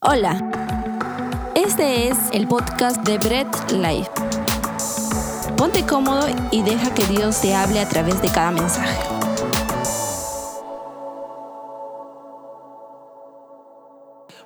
Hola, este es el podcast de Bread Life. Ponte cómodo y deja que Dios te hable a través de cada mensaje.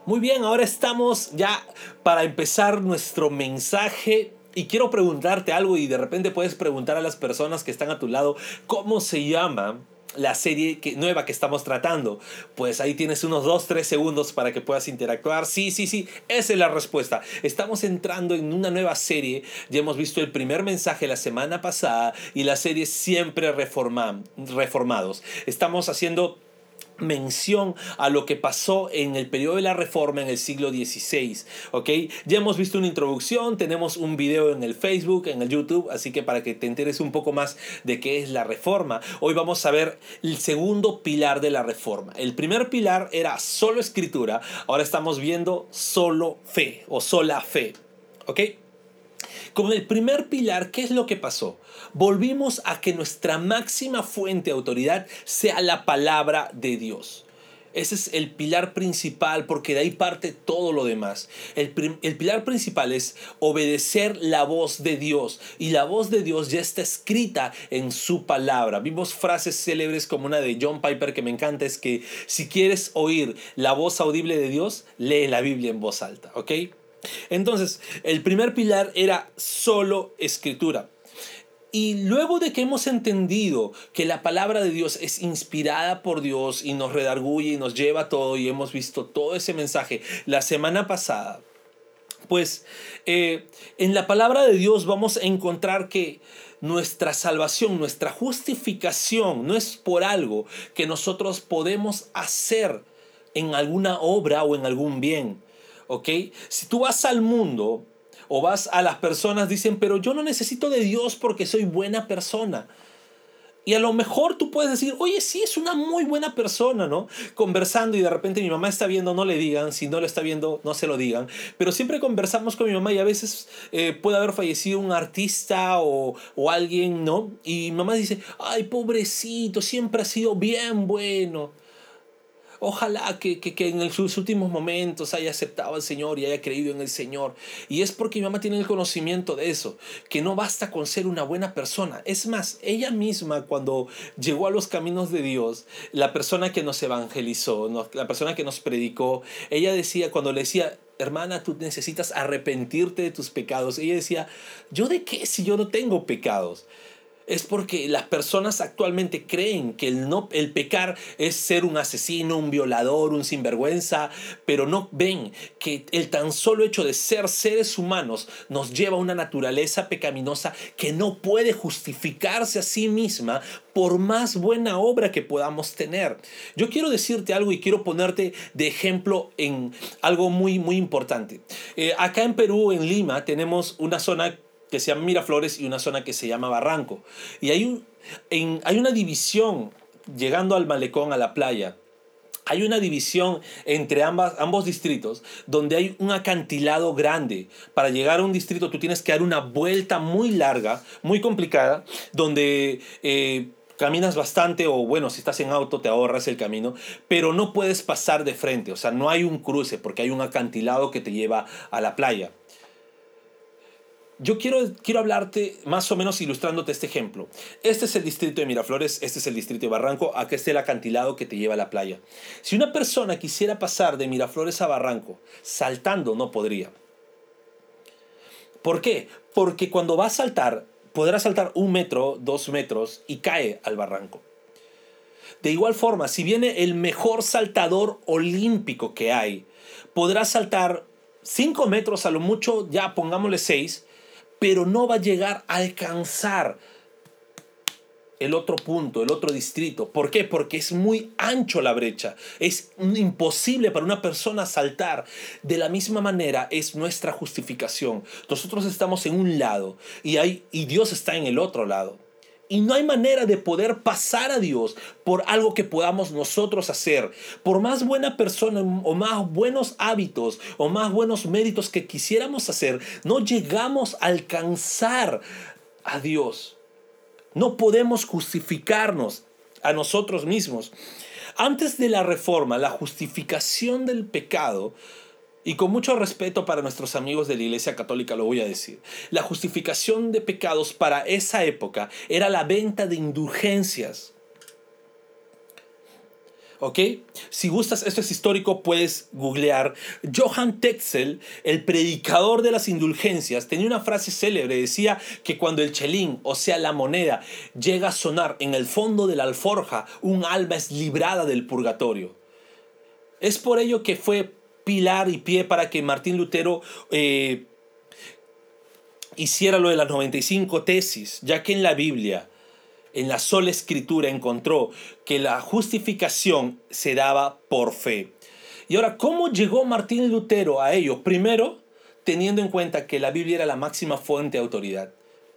Muy bien, ahora estamos ya para empezar nuestro mensaje y quiero preguntarte algo y de repente puedes preguntar a las personas que están a tu lado cómo se llama la serie que, nueva que estamos tratando. Pues ahí tienes unos 2-3 segundos para que puedas interactuar. Sí, sí, sí, esa es la respuesta. Estamos entrando en una nueva serie. Ya hemos visto el primer mensaje la semana pasada y la serie siempre reforma, reformados. Estamos haciendo mención a lo que pasó en el periodo de la Reforma en el siglo XVI. ¿ok? Ya hemos visto una introducción, tenemos un video en el Facebook, en el YouTube, así que para que te enteres un poco más de qué es la Reforma, hoy vamos a ver el segundo pilar de la Reforma. El primer pilar era solo escritura, ahora estamos viendo solo fe o sola fe. ¿ok? Con el primer pilar, ¿qué es lo que pasó? Volvimos a que nuestra máxima fuente de autoridad sea la palabra de Dios. Ese es el pilar principal porque de ahí parte todo lo demás. El, el, pilar principal es obedecer la voz de Dios y la voz de Dios ya está escrita en su palabra. Vimos frases célebres como una de John Piper que me encanta, es que si quieres oír la voz audible de Dios, lee la Biblia en voz alta, ¿ok? Entonces, el primer pilar era solo escritura. Y luego de que hemos entendido que la palabra de Dios es inspirada por Dios y nos redarguye y nos lleva todo y hemos visto todo ese mensaje la semana pasada, pues eh, en la palabra de Dios vamos a encontrar que nuestra salvación, nuestra justificación no es por algo que nosotros podemos hacer en alguna obra o en algún bien ¿ok? Si tú vas al mundo o vas a las personas, dicen, pero yo no necesito de Dios porque soy buena persona. Y a lo mejor tú puedes decir, oye, sí, es una muy buena persona, ¿no? Conversando y de repente mi mamá está viendo, no le digan, si no le está viendo, no se lo digan. Pero siempre conversamos con mi mamá y a veces eh, puede haber fallecido un artista o, o alguien, ¿no? Y mamá dice, ay, pobrecito, siempre ha sido bien bueno. Ojalá que, en sus últimos momentos haya aceptado al Señor y haya creído en el Señor. Y es porque mi mamá tiene el conocimiento de eso, que no basta con ser una buena persona. Es más, ella misma cuando llegó a los caminos de Dios, la persona que nos evangelizó, la persona que nos predicó, ella decía, cuando le decía, hermana, tú necesitas arrepentirte de tus pecados, ella decía, ¿yo de qué si yo no tengo pecados? Es porque las personas actualmente creen que el, no, el pecar es ser un asesino, un violador, un sinvergüenza, pero no ven que el tan solo hecho de ser seres humanos nos lleva a una naturaleza pecaminosa que no puede justificarse a sí misma por más buena obra que podamos tener. Yo quiero decirte algo y quiero ponerte de ejemplo en algo muy, muy importante. Eh, acá en Perú, en Lima, tenemos una zona que se llama Miraflores y una zona que se llama Barranco. Y hay, un, hay una división llegando al malecón, a la playa. Hay una división entre ambas, ambos distritos donde hay un acantilado grande. Para llegar a un distrito tú tienes que dar una vuelta muy larga, muy complicada, donde... Eh, caminas bastante o bueno, si estás en auto te ahorras el camino, pero no puedes pasar de frente, o sea, no hay un cruce porque hay un acantilado que te lleva a la playa. Yo quiero, quiero hablarte más o menos ilustrándote este ejemplo. Este es el distrito de Miraflores, este es el distrito de Barranco, aquí está el acantilado que te lleva a la playa. Si una persona quisiera pasar de Miraflores a Barranco saltando, no podría. ¿Por qué? Porque cuando va a saltar, podrá saltar un metro, dos metros y cae al barranco. De igual forma, si viene el mejor saltador olímpico que hay, podrá saltar cinco metros a lo mucho, ya pongámosle seis, pero no va a llegar a alcanzar el otro punto, el otro distrito. ¿Por qué? Porque es muy ancho la brecha. Es imposible para una persona saltar. De la misma manera es nuestra justificación. Nosotros estamos en un lado y, hay, y Dios está en el otro lado. Y no hay manera de poder pasar a Dios por algo que podamos nosotros hacer. Por más buena persona o más buenos hábitos o más buenos méritos que quisiéramos hacer, no llegamos a alcanzar a Dios. No podemos justificarnos a nosotros mismos. Antes de la reforma, la justificación del pecado Y con mucho respeto para nuestros amigos de la Iglesia Católica lo voy a decir. La justificación de pecados para esa época era la venta de indulgencias. ¿Ok? Si gustas, esto es histórico, puedes googlear. Johann Tetzel, el predicador de las indulgencias, tenía una frase célebre. Decía que cuando el chelín, o sea, la moneda, llega a sonar en el fondo de la alforja, un alma es librada del purgatorio. Es por ello que fue pilar y pie para que Martín Lutero eh, hiciera lo de las 95 tesis, ya que en la Biblia, en la sola escritura, encontró que la justificación se daba por fe. Y ahora, ¿cómo llegó Martín Lutero a ello? Primero, teniendo en cuenta que la Biblia era la máxima fuente de autoridad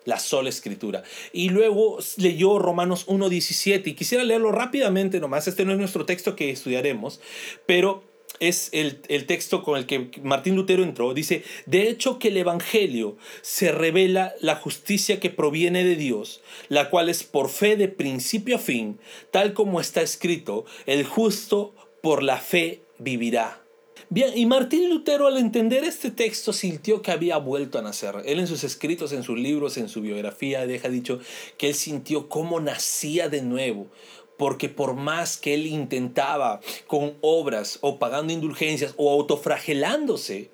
la sola escritura. Y luego leyó Romanos 1.17 y quisiera leerlo rápidamente nomás, este no es nuestro texto que estudiaremos, pero es el, texto con el que Martín Lutero entró, dice, de hecho que el Evangelio se revela la justicia que proviene de Dios, la cual es por fe de principio a fin, tal como está escrito, el justo por la fe vivirá. Bien, y Martín Lutero al entender este texto sintió que había vuelto a nacer. Él en sus escritos, en sus libros, en su biografía, deja dicho que él sintió cómo nacía de nuevo porque por más que él intentaba con obras o pagando indulgencias o autofragelándose,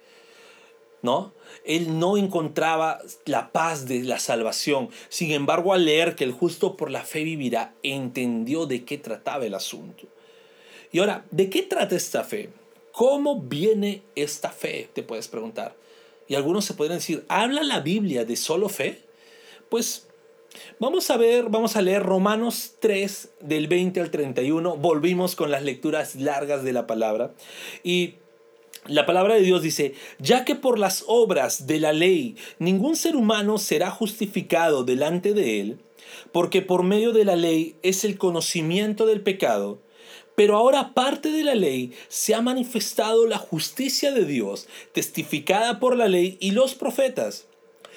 ¿no? Él no encontraba la paz de la salvación. Sin embargo, al leer que el justo por la fe vivirá, entendió de qué trataba el asunto. Y ahora, ¿de qué trata esta fe? ¿Cómo viene esta fe? Te puedes preguntar. Y algunos se podrían decir, ¿habla la Biblia de solo fe? Pues Vamos a ver, vamos a leer Romanos 3 del 20 al 31. Volvimos con las lecturas largas de la palabra. Y la palabra de Dios dice, ya que por las obras de la ley ningún ser humano será justificado delante de él, porque por medio de la ley es el conocimiento del pecado, pero ahora aparte de la ley se ha manifestado la justicia de Dios, testificada por la ley y los profetas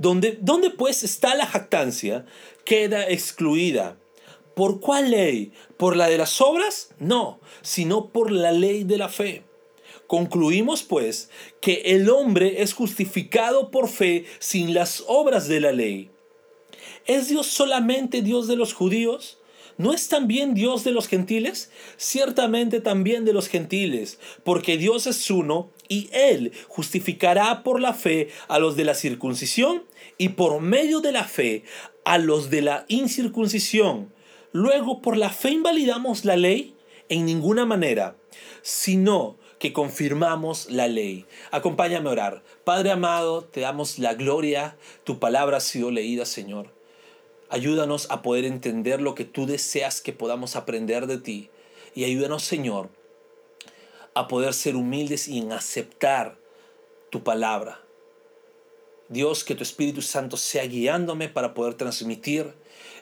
Donde, ¿Dónde pues está la jactancia? queda excluida. ¿Por cuál ley? ¿Por la de las obras? No, sino por la ley de la fe. Concluimos pues que el hombre es justificado por fe sin las obras de la ley. ¿Es Dios solamente Dios de los judíos? ¿No es también Dios de los gentiles? Ciertamente también de los gentiles, porque Dios es uno y Él justificará por la fe a los de la circuncisión y por medio de la fe a los de la incircuncisión. Luego, por la fe invalidamos la ley en ninguna manera, sino que confirmamos la ley. Acompáñame a orar. Padre amado, te damos la gloria. Tu palabra ha sido leída, Señor. Ayúdanos a poder entender lo que tú deseas que podamos aprender de ti. Y ayúdanos, Señor, a poder ser humildes y en aceptar tu palabra. Dios, que tu Espíritu Santo sea guiándome para poder transmitir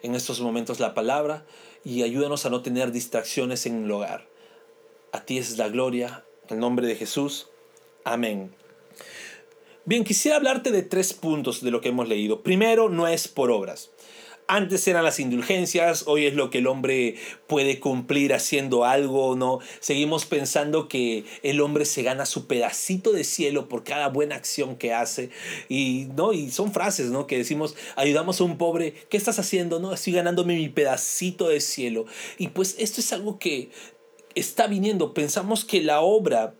en estos momentos la palabra y ayúdanos a no tener distracciones en el hogar. A ti es la gloria, en el nombre de Jesús. Amén. Bien, quisiera hablarte de tres puntos de lo que hemos leído. Primero, no es por obras. Antes eran las indulgencias, hoy es lo que el hombre puede cumplir haciendo algo, ¿no? Seguimos pensando que el hombre se gana su pedacito de cielo por cada buena acción que hace. Y, ¿no? y son frases, ¿no? Que decimos, ayudamos a un pobre, ¿qué estás haciendo? No, estoy ganándome mi pedacito de cielo. Y pues esto es algo que está viniendo. Pensamos que la obra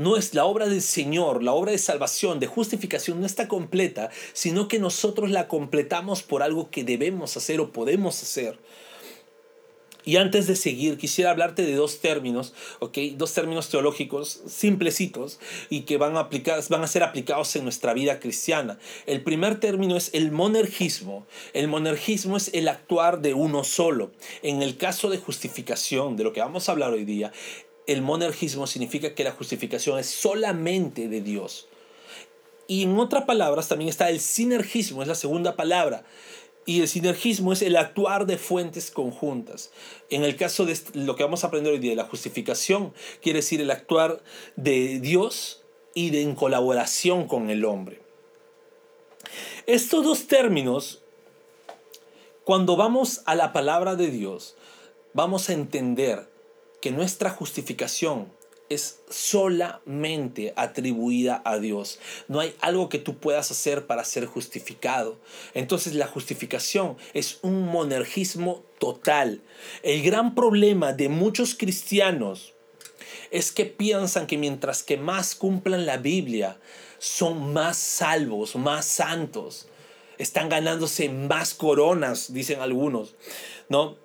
no es la obra del Señor, la obra de salvación, de justificación, no está completa, sino que nosotros la completamos por algo que debemos hacer o podemos hacer. Y antes de seguir, quisiera hablarte de dos términos, ¿ok? Dos términos teológicos simplecitos y que van a, van a ser aplicados en nuestra vida cristiana. El primer término es el monergismo. El monergismo es el actuar de uno solo. En el caso de justificación, de lo que vamos a hablar hoy día, el monergismo significa que la justificación es solamente de Dios. Y en otras palabras también está el sinergismo, es la segunda palabra. Y el sinergismo es el actuar de fuentes conjuntas. En el caso de lo que vamos a aprender hoy día, la justificación quiere decir el actuar de Dios y de en colaboración con el hombre. Estos dos términos, cuando vamos a la palabra de Dios, vamos a entender que nuestra justificación es solamente atribuida a Dios. No hay algo que tú puedas hacer para ser justificado. Entonces la justificación es un monergismo total. El gran problema de muchos cristianos es que piensan que mientras que más cumplan la Biblia, son más salvos, más santos. Están ganándose más coronas, dicen algunos. ¿No?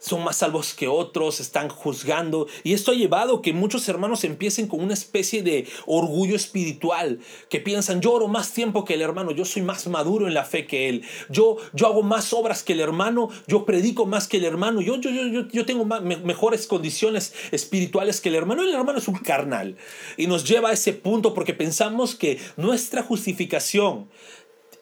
Son más salvos que otros, están juzgando. Y esto ha llevado que muchos hermanos empiecen con una especie de orgullo espiritual, que piensan, yo oro más tiempo que el hermano, yo soy más maduro en la fe que él, yo, yo hago más obras que el hermano, yo predico más que el hermano, yo, yo, yo, yo tengo mejores condiciones espirituales que el hermano, el hermano es un carnal. Y nos lleva a ese punto porque pensamos que nuestra justificación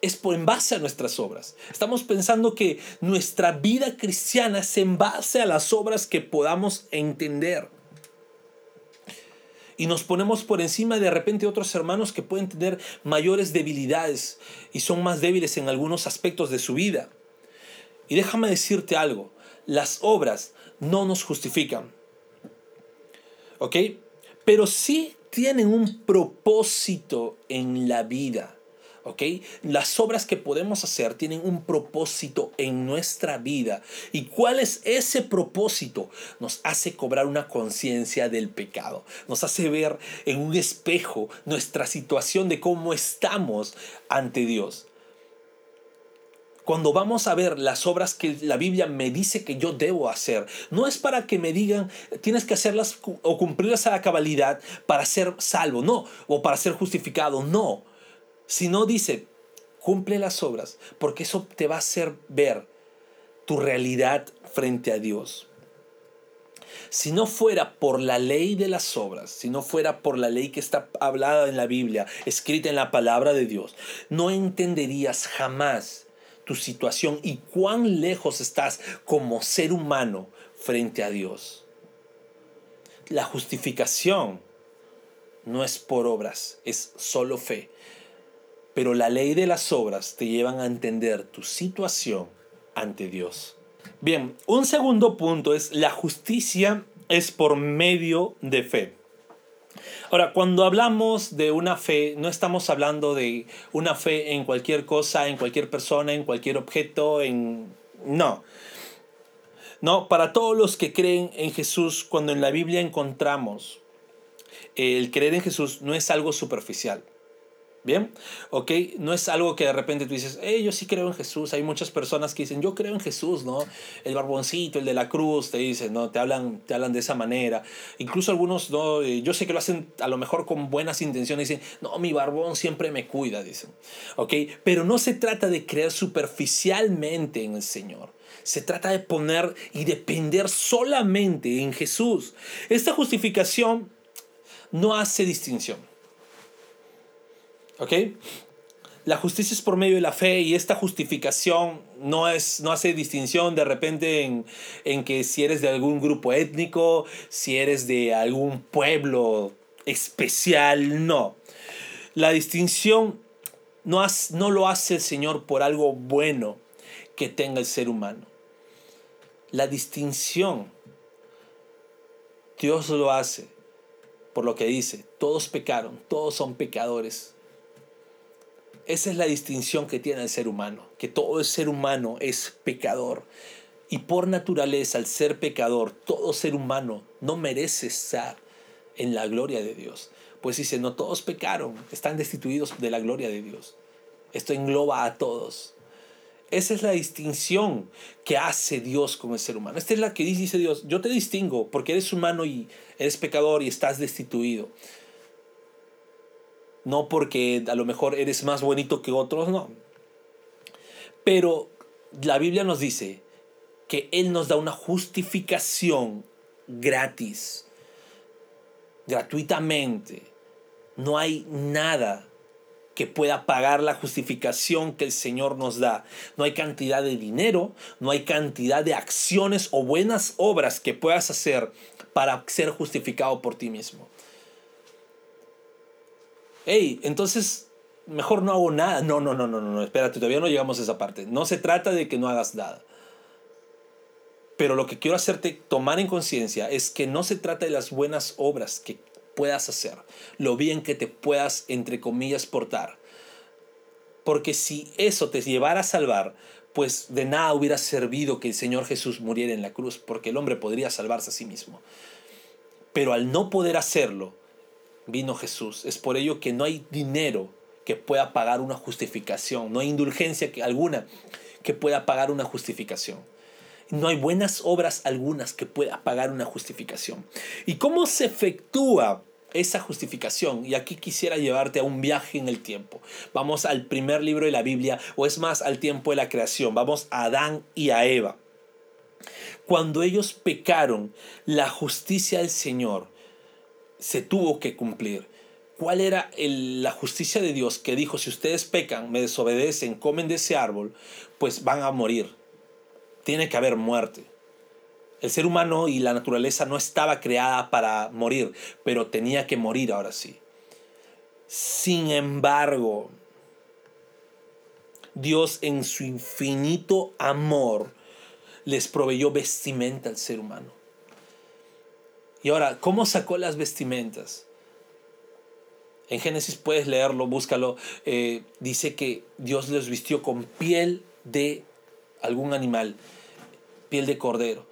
es por en base a nuestras obras. Estamos pensando que nuestra vida cristiana es en base a las obras que podamos entender. Y nos ponemos por encima de repente otros hermanos que pueden tener mayores debilidades y son más débiles en algunos aspectos de su vida. Y déjame decirte algo, las obras no nos justifican. ¿Ok? Pero sí tienen un propósito en la vida. ¿Ok? Las obras que podemos hacer tienen un propósito en nuestra vida. ¿Y cuál es ese propósito? Nos hace cobrar una conciencia del pecado. Nos hace ver en un espejo nuestra situación de cómo estamos ante Dios. Cuando vamos a ver las obras que la Biblia me dice que yo debo hacer, no es para que me digan tienes que hacerlas o cumplirlas a la cabalidad para ser salvo, no, o para ser justificado, no si no dice, cumple las obras, porque eso te va a hacer ver tu realidad frente a Dios. Si no fuera por la ley de las obras, si no fuera por la ley que está hablada en la Biblia, escrita en la palabra de Dios, no entenderías jamás tu situación y cuán lejos estás como ser humano frente a Dios. La justificación no es por obras, es solo fe. Pero la ley de las obras te llevan a entender tu situación ante Dios. Bien, un segundo punto es la justicia es por medio de fe. Ahora, cuando hablamos de una fe, no estamos hablando de una fe en cualquier cosa, en cualquier persona, en cualquier objeto, en... No. No, para todos los que creen en Jesús, cuando en la Biblia encontramos el creer en Jesús no es algo superficial. Bien, ok, no es algo que de repente tú dices, hey, yo sí creo en Jesús. Hay muchas personas que dicen, yo creo en Jesús, ¿no? El barboncito, el de la cruz, te dicen, ¿no? Te hablan, te hablan de esa manera. Incluso algunos, ¿no? Eh, yo sé que lo hacen a lo mejor con buenas intenciones, dicen, no, mi barbón siempre me cuida, dicen, ok, pero no se trata de creer superficialmente en el Señor. Se trata de poner y depender solamente en Jesús. Esta justificación no hace distinción. ¿Ok? La justicia es por medio de la fe y esta justificación no, es, no hace distinción de repente en, en que si eres de algún grupo étnico, si eres de algún pueblo especial, no. La distinción no, no lo hace el Señor por algo bueno que tenga el ser humano. La distinción Dios lo hace por lo que dice, todos pecaron, todos son pecadores esa es la distinción que tiene el ser humano, que todo el ser humano es pecador. Y por naturaleza, al ser pecador, todo ser humano no merece estar en la gloria de Dios. Pues dice, no todos pecaron, están destituidos de la gloria de Dios. Esto engloba a todos. Esa es la distinción que hace Dios con el ser humano. Esta es la que dice Dios, yo te distingo porque eres humano y eres pecador y estás destituido. No porque a lo mejor eres más bonito que otros, no. Pero la Biblia nos dice que Él nos da una justificación gratis, gratuitamente. No hay nada que pueda pagar la justificación que el Señor nos da. No hay cantidad de dinero, no hay cantidad de acciones o buenas obras que puedas hacer para ser justificado por ti mismo. Hey, entonces mejor no hago nada. No, no, no, no, no, espérate, todavía no llegamos a esa parte. No se trata de que no hagas nada. Pero lo que quiero hacerte tomar en conciencia es que no se trata de las buenas obras que puedas hacer, lo bien que te puedas, entre comillas, portar. Porque si eso te llevara a salvar, pues de nada hubiera servido que el Señor Jesús muriera en la cruz, porque el hombre podría salvarse a sí mismo. Pero al no poder hacerlo, vino Jesús. Es por ello que no hay dinero que pueda pagar una justificación, no hay indulgencia alguna que pueda pagar una justificación. No hay buenas obras algunas que pueda pagar una justificación. ¿Y cómo se efectúa esa justificación. Y aquí quisiera llevarte a un viaje en el tiempo. Vamos al primer libro de la Biblia, o es más, al tiempo de la creación. Vamos a Adán y a Eva. Cuando ellos pecaron, la justicia del Señor se tuvo que cumplir. ¿Cuál era la justicia de Dios que dijo, si ustedes pecan, me desobedecen, comen de ese árbol, pues van a morir? Tiene que haber muerte. El ser humano y la naturaleza no estaba creada para morir, pero tenía que morir ahora sí. Sin embargo, Dios en su infinito amor les proveyó vestimenta al ser humano. Y ahora, ¿cómo sacó las vestimentas? En Génesis puedes leerlo, búscalo. Eh, dice que Dios les vistió con piel de algún animal, piel de cordero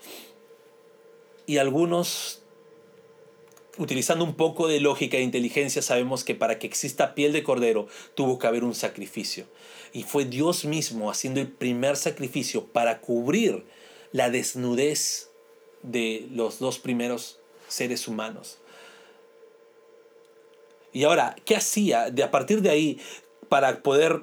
y algunos, utilizando un poco de lógica e inteligencia, sabemos que para que exista piel de cordero tuvo que haber un sacrificio. Y fue Dios mismo haciendo el primer sacrificio para cubrir la desnudez de los dos primeros seres humanos. Y ahora, ¿qué hacía? De a partir de ahí, para poder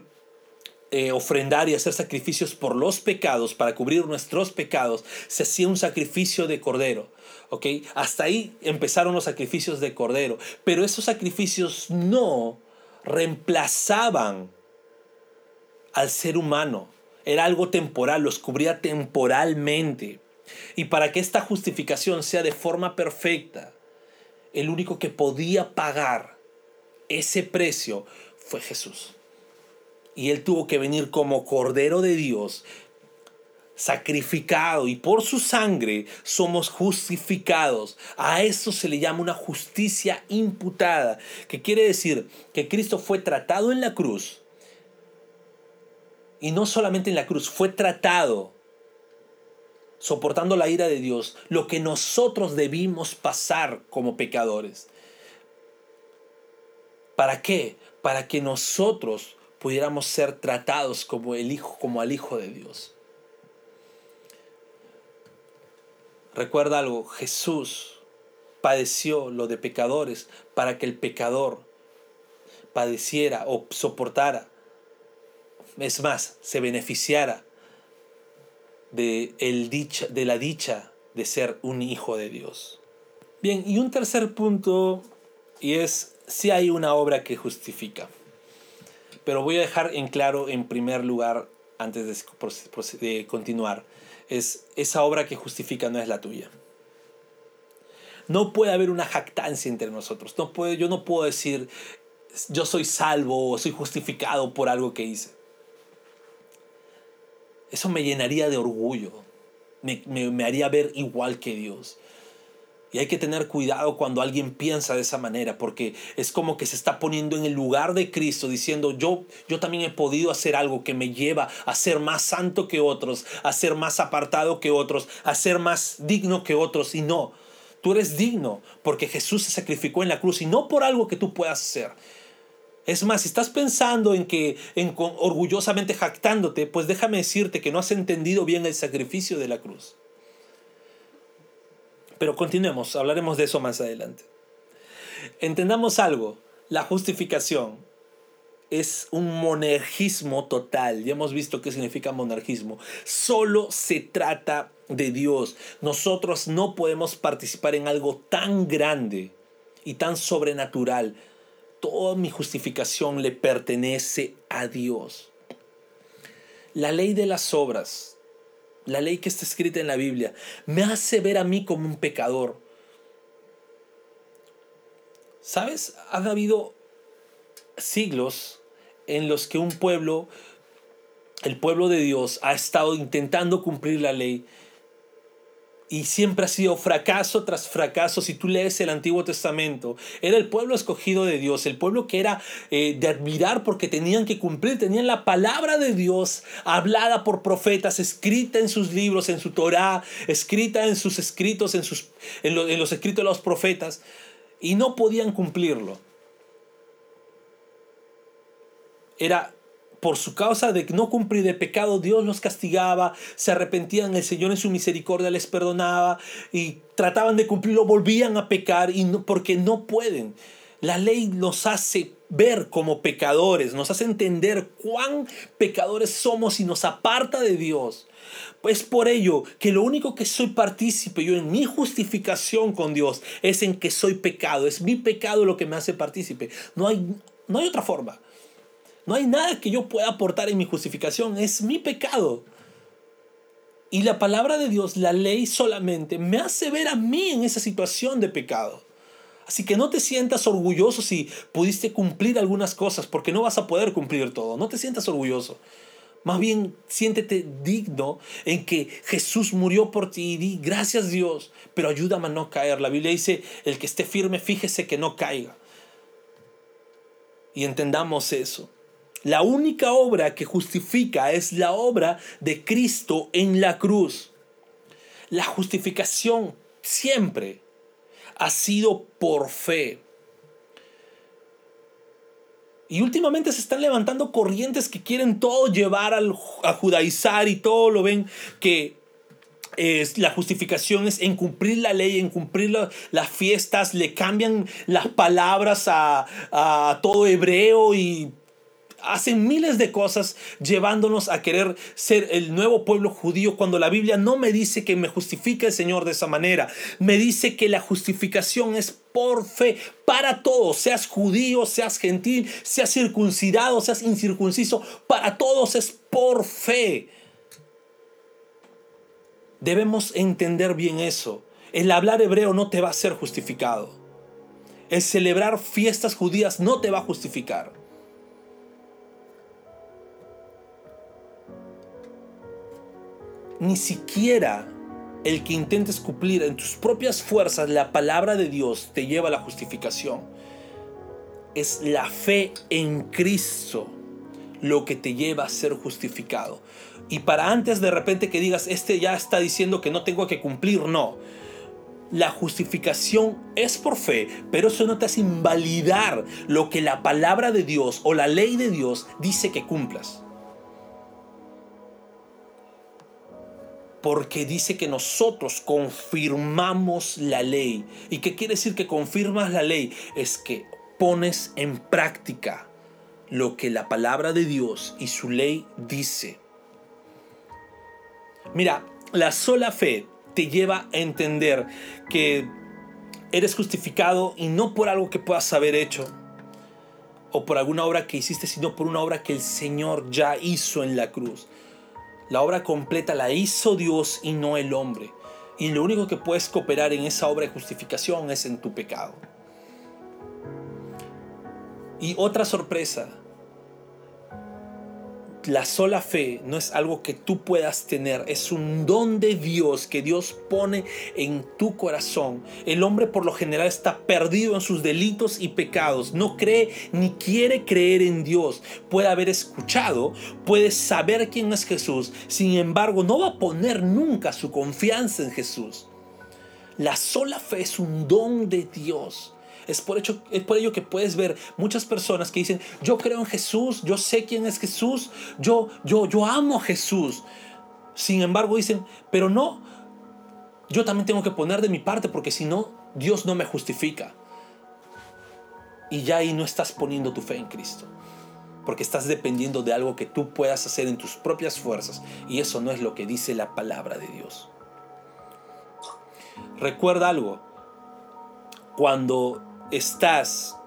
eh, ofrendar y hacer sacrificios por los pecados, para cubrir nuestros pecados, se hacía un sacrificio de cordero. ¿ok? Hasta ahí empezaron los sacrificios de cordero. Pero esos sacrificios no reemplazaban al ser humano. Era algo temporal, los cubría temporalmente. Y para que esta justificación sea de forma perfecta, el único que podía pagar ese precio fue Jesús y él tuvo que venir como Cordero de Dios, sacrificado y por su sangre somos justificados. A eso se le llama una justicia imputada, que quiere decir que Cristo fue tratado en la cruz. Y no solamente en la cruz, fue tratado soportando la ira de Dios, lo que nosotros debimos pasar como pecadores. ¿Para qué? Para que nosotros pudiéramos ser tratados como el hijo, como al hijo de Dios. Recuerda algo, Jesús padeció lo de pecadores para que el pecador padeciera o soportara, es más, se beneficiara de, el dicha, de la dicha de ser un hijo de Dios. Bien, y un tercer punto, y es si hay una obra que justifica. Pero voy a dejar en claro en primer lugar, antes de, continuar, es esa obra que justifica no es la tuya. No puede haber una jactancia entre nosotros. No puede, yo no puedo decir, yo soy salvo o soy justificado por algo que hice. Eso me llenaría de orgullo. me haría ver igual que Dios. Y hay que tener cuidado cuando alguien piensa de esa manera, porque es como que se está poniendo en el lugar de Cristo, diciendo, yo, yo también he podido hacer algo que me lleva a ser más santo que otros, a ser más apartado que otros, a ser más digno que otros. Y no, tú eres digno porque Jesús se sacrificó en la cruz y no por algo que tú puedas hacer. Es más, si estás pensando en que en, orgullosamente jactándote, pues déjame decirte que no has entendido bien el sacrificio de la cruz. Pero continuemos, hablaremos de eso más adelante. Entendamos algo, la justificación es un monarquismo total. Ya hemos visto qué significa monarquismo. Solo se trata de Dios. Nosotros no podemos participar en algo tan grande y tan sobrenatural toda mi justificación le pertenece a Dios. La ley de las obras, la ley que está escrita en la Biblia, me hace ver a mí como un pecador. ¿Sabes? Han habido siglos en los que un pueblo, el pueblo de Dios, ha estado intentando cumplir la ley y siempre ha sido fracaso tras fracaso. Si tú lees el Antiguo Testamento, era el pueblo escogido de Dios, el pueblo que era eh, de admirar porque tenían que cumplir, tenían la palabra de Dios hablada por profetas, escrita en sus libros, en su Torá, escrita en sus escritos, en, sus, en los escritos de los profetas, y no podían cumplirlo. Era por su causa de no cumplir de pecado, Dios los castigaba, se arrepentían, el Señor en su misericordia les perdonaba y trataban de cumplirlo, volvían a pecar y no, porque no pueden. La ley nos hace ver como pecadores, nos hace entender cuán pecadores somos y nos aparta de Dios. Pues por ello que lo único que soy partícipe yo en mi justificación con Dios es en que soy pecado, es mi pecado lo que me hace partícipe. No hay, no hay otra forma. No hay nada que yo pueda aportar en mi justificación, es mi pecado. Y la palabra de Dios, la ley solamente, me hace ver a mí en esa situación de pecado. Así que no te sientas orgulloso si pudiste cumplir algunas cosas, porque no vas a poder cumplir todo. No te sientas orgulloso. Más bien, siéntete digno en que Jesús murió por ti y di gracias Dios, pero ayúdame a no caer. La Biblia dice, el que esté firme, fíjese que no caiga. Y entendamos eso. La única obra que justifica es la obra de Cristo en la cruz. La justificación siempre ha sido por fe. Y últimamente se están levantando corrientes que quieren todo llevar al, a judaizar y todo lo ven que es, la justificación es en cumplir la ley, en cumplir las fiestas, le cambian las palabras a, a todo hebreo y hacen miles de cosas llevándonos a querer ser el nuevo pueblo judío cuando la Biblia no me dice que me justifique el Señor de esa manera. Me dice que la justificación es por fe para todos, seas judío, seas gentil, seas circuncidado, seas incircunciso, para todos es por fe. Debemos entender bien eso. El hablar hebreo no te va a ser justificado. El celebrar fiestas judías no te va a justificar. Ni siquiera el que intentes cumplir en tus propias fuerzas la palabra de Dios te lleva a la justificación. Es la fe en Cristo lo que te lleva a ser justificado. Y para antes de repente que digas, este ya está diciendo que no tengo que cumplir, no. La justificación es por fe, pero eso no te hace invalidar lo que la palabra de Dios o la ley de Dios dice que cumplas. Porque dice que nosotros confirmamos la ley. ¿Y qué quiere decir que confirmas la ley? Es que pones en práctica lo que la palabra de Dios y su ley dice. Mira, la sola fe te lleva a entender que eres justificado y no por algo que puedas haber hecho o por alguna obra que hiciste, sino por una obra que el Señor ya hizo en la cruz. La obra completa la hizo Dios y no el hombre. Y lo único que puedes cooperar en esa obra de justificación es en tu pecado. Y otra sorpresa, la sola fe no es algo que tú puedas tener, es un don de Dios que Dios pone en tu corazón. El hombre por lo general está perdido en sus delitos y pecados, no cree ni quiere creer en Dios. Puede haber escuchado, puede saber quién es Jesús, sin embargo no va a poner nunca su confianza en Jesús. La sola fe es un don de Dios Es por, hecho, ello que puedes ver muchas personas que dicen, yo creo en Jesús, yo sé quién es Jesús, yo, yo, yo amo a Jesús. Sin embargo dicen, pero no, yo también tengo que poner de mi parte porque si no, Dios no me justifica. Y ya ahí no estás poniendo tu fe en Cristo. Porque estás dependiendo de algo que tú puedas hacer en tus propias fuerzas. Y eso no es lo que dice la palabra de Dios. Recuerda algo. Cuando estás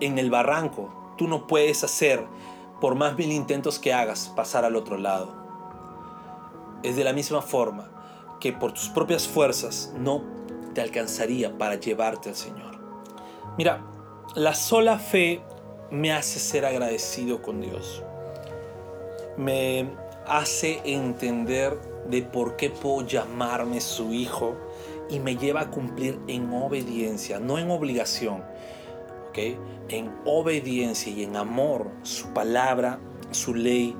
en el barranco, tú no puedes hacer, por más mil intentos que hagas, pasar al otro lado. Es de la misma forma que por tus propias fuerzas no te alcanzaría para llevarte al Señor. Mira, la sola fe me hace ser agradecido con Dios. Me hace entender de por qué puedo llamarme su hijo y me lleva a cumplir en obediencia, no en obligación, ¿ok? En obediencia y en amor su palabra, su ley.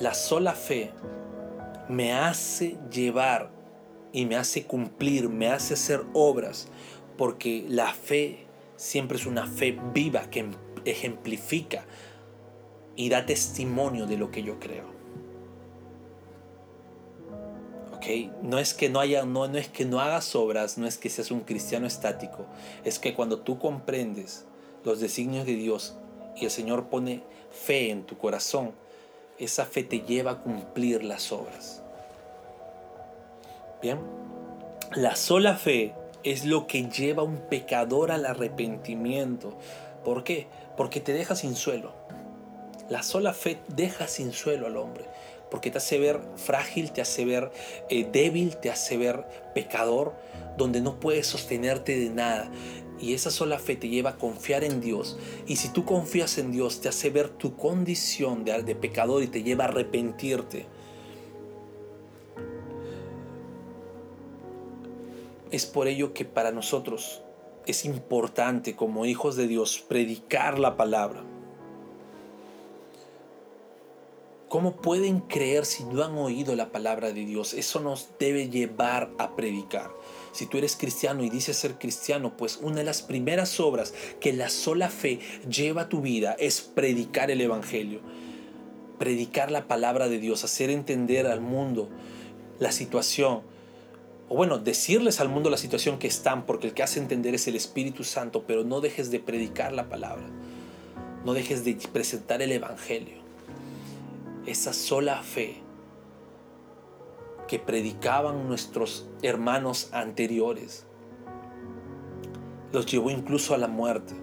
La sola fe me hace llevar y me hace cumplir, me hace hacer obras, porque la fe siempre es una fe viva que ejemplifica y da testimonio de lo que yo creo. No es que no haya, no, no es que no hagas obras, no es que seas un cristiano estático, es que cuando tú comprendes los designios de Dios y el Señor pone fe en tu corazón, esa fe te lleva a cumplir las obras. Bien, la sola fe es lo que lleva a un pecador al arrepentimiento. ¿Por qué? Porque te deja sin suelo. La sola fe deja sin suelo al hombre porque te hace ver frágil, te hace ver eh, débil, te hace ver pecador, donde no puedes sostenerte de nada. Y esa sola fe te lleva a confiar en Dios. Y si tú confías en Dios, te hace ver tu condición de, de pecador y te lleva a arrepentirte. Es por ello que para nosotros es importante como hijos de Dios predicar la palabra ¿Cómo pueden creer si no han oído la palabra de Dios? Eso nos debe llevar a predicar. Si tú eres cristiano y dices ser cristiano, pues una de las primeras obras que la sola fe lleva a tu vida es predicar el Evangelio. Predicar la palabra de Dios, hacer entender al mundo la situación. O bueno, decirles al mundo la situación que están, porque el que hace entender es el Espíritu Santo, pero no dejes de predicar la palabra. No dejes de presentar el Evangelio esa sola fe que predicaban nuestros hermanos anteriores. Los llevó incluso a la muerte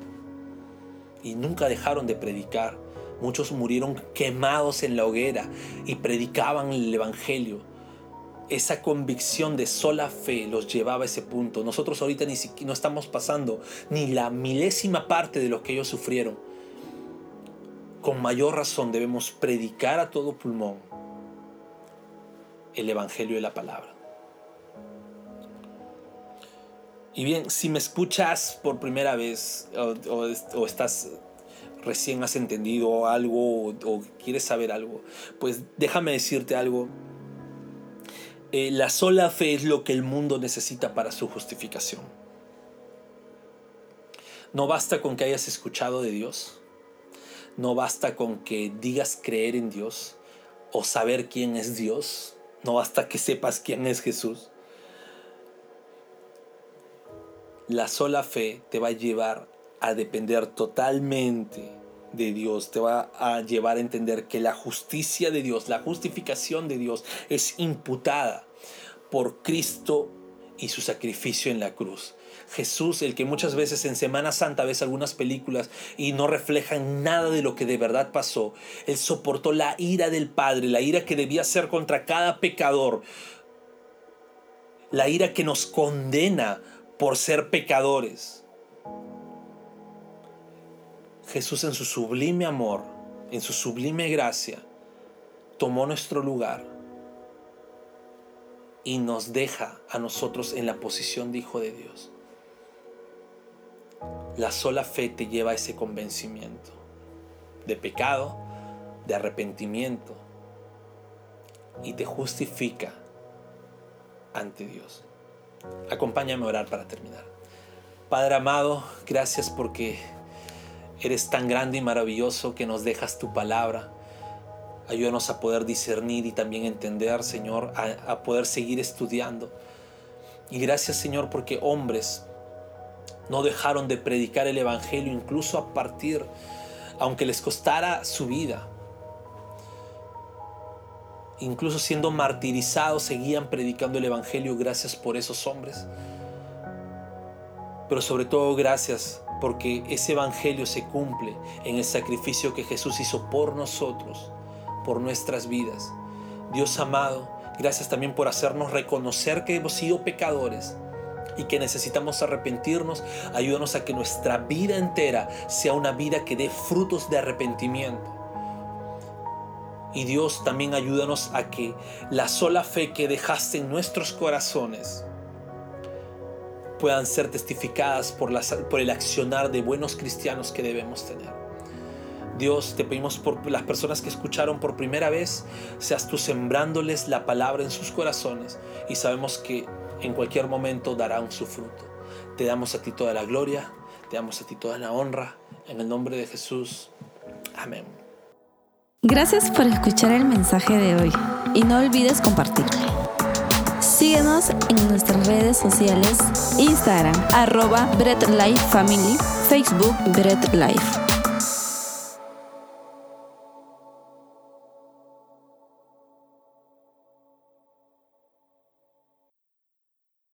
y nunca dejaron de predicar. Muchos murieron quemados en la hoguera y predicaban el Evangelio. Esa convicción de sola fe los llevaba a ese punto. Nosotros ahorita ni siquiera no estamos pasando ni la milésima parte de lo que ellos sufrieron con mayor razón debemos predicar a todo pulmón el Evangelio de la palabra. Y bien, si me escuchas por primera vez o, estás recién has entendido algo o, quieres saber algo, pues déjame decirte algo. Eh, la sola fe es lo que el mundo necesita para su justificación. No basta con que hayas escuchado de Dios no basta con que digas creer en Dios o saber quién es Dios. No basta que sepas quién es Jesús. La sola fe te va a llevar a depender totalmente de Dios, te va a llevar a entender que la justicia de Dios, la justificación de Dios es imputada por Cristo y su sacrificio en la cruz. Jesús, el que muchas veces en Semana Santa ves algunas películas y no reflejan nada de lo que de verdad pasó. Él soportó la ira del Padre, la ira que debía ser contra cada pecador, la ira que nos condena por ser pecadores. Jesús en su sublime amor, en su sublime gracia, tomó nuestro lugar y nos deja a nosotros en la posición de Hijo de Dios. La sola fe te lleva a ese convencimiento de pecado, de arrepentimiento y te justifica ante Dios. Acompáñame a orar para terminar. Padre amado, gracias porque eres tan grande y maravilloso que nos dejas tu palabra. Ayúdanos a poder discernir y también entender, Señor, a, a poder seguir estudiando. Y gracias, Señor, porque hombres no dejaron de predicar el Evangelio incluso a partir, aunque les costara su vida. Incluso siendo martirizados, seguían predicando el Evangelio. Gracias por esos hombres. Pero sobre todo gracias porque ese Evangelio se cumple en el sacrificio que Jesús hizo por nosotros, por nuestras vidas. Dios amado, gracias también por hacernos reconocer que hemos sido pecadores y que necesitamos arrepentirnos, ayúdanos a que nuestra vida entera sea una vida que dé frutos de arrepentimiento. Y Dios también ayúdanos a que la sola fe que dejaste en nuestros corazones puedan ser testificadas por, el accionar de buenos cristianos que debemos tener. Dios, te pedimos por las personas que escucharon por primera vez, seas tú sembrándoles la palabra en sus corazones y sabemos que en cualquier momento darán su fruto. Te damos a ti toda la gloria, te damos a ti toda la honra, en el nombre de Jesús. Amén. Gracias por escuchar el mensaje de hoy y no olvides compartirlo. Síguenos en nuestras redes sociales, Instagram, arroba Bread Life Family, Facebook Bread Life.